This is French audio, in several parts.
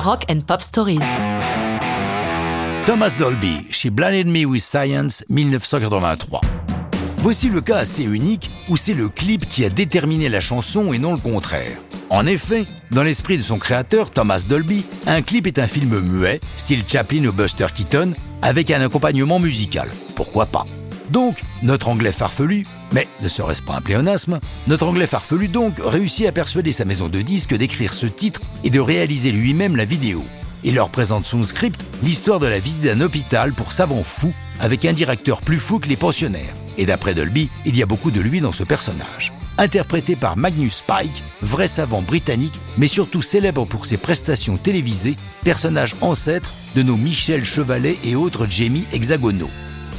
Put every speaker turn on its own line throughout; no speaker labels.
Rock and Pop Stories.
Thomas Dolby, chez Blinded Me with Science, 1983. Voici le cas assez unique où c'est le clip qui a déterminé la chanson et non le contraire. En effet, dans l'esprit de son créateur, Thomas Dolby, un clip est un film muet, style Chaplin ou Buster Keaton, avec un accompagnement musical. Pourquoi pas? Donc, notre anglais farfelu, mais ne serait-ce pas un pléonasme, notre anglais farfelu donc réussit à persuader sa maison de disques d'écrire ce titre et de réaliser lui-même la vidéo. Il leur présente son script, l'histoire de la visite d'un hôpital pour savants fous, avec un directeur plus fou que les pensionnaires. Et d'après Dolby, il y a beaucoup de lui dans ce personnage. Interprété par Magnus Pike, vrai savant britannique, mais surtout célèbre pour ses prestations télévisées, personnage ancêtre de nos Michel Chevalet et autres Jamie hexagonaux.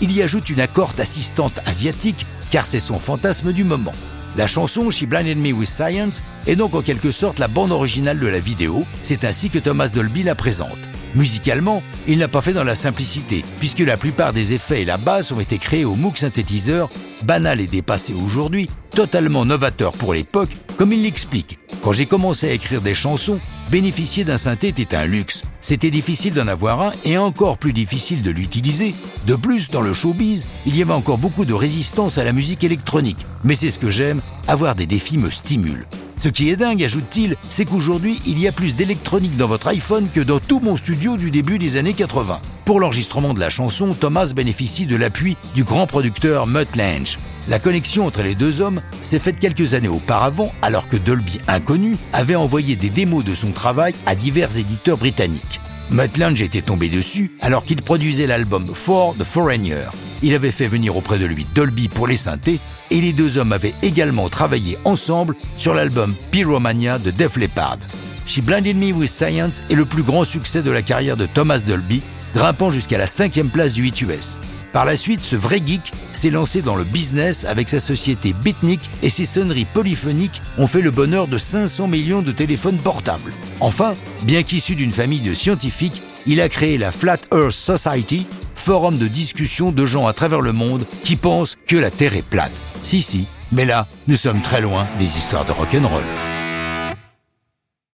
Il y ajoute une accorte assistante asiatique, car c'est son fantasme du moment. La chanson She Blinded Me with Science est donc en quelque sorte la bande originale de la vidéo, c'est ainsi que Thomas Dolby la présente. Musicalement, il n'a pas fait dans la simplicité, puisque la plupart des effets et la basse ont été créés au Moog synthétiseur, banal et dépassé aujourd'hui, totalement novateur pour l'époque, comme il l'explique. Quand j'ai commencé à écrire des chansons, bénéficier d'un synthé était un luxe. C'était difficile d'en avoir un et encore plus difficile de l'utiliser. De plus, dans le showbiz, il y avait encore beaucoup de résistance à la musique électronique. Mais c'est ce que j'aime, avoir des défis me stimule. Ce qui est dingue, ajoute-t-il, c'est qu'aujourd'hui, il y a plus d'électronique dans votre iPhone que dans tout mon studio du début des années 80. Pour l'enregistrement de la chanson, Thomas bénéficie de l'appui du grand producteur Mutt Lange. La connexion entre les deux hommes s'est faite quelques années auparavant, alors que Dolby Inconnu avait envoyé des démos de son travail à divers éditeurs britanniques. Mutt Lange était tombé dessus alors qu'il produisait l'album For the Foreigner. Il avait fait venir auprès de lui Dolby pour les synthés et les deux hommes avaient également travaillé ensemble sur l'album Pyromania de Def Leppard. She Blinded Me with Science est le plus grand succès de la carrière de Thomas Dolby, grimpant jusqu'à la cinquième place du 8 US. Par la suite, ce vrai geek s'est lancé dans le business avec sa société Bitnik et ses sonneries polyphoniques ont fait le bonheur de 500 millions de téléphones portables. Enfin, bien qu'issu d'une famille de scientifiques, il a créé la Flat Earth Society, forum de discussion de gens à travers le monde qui pensent que la Terre est plate. Si, si, mais là, nous sommes très loin des histoires de rock'n'roll.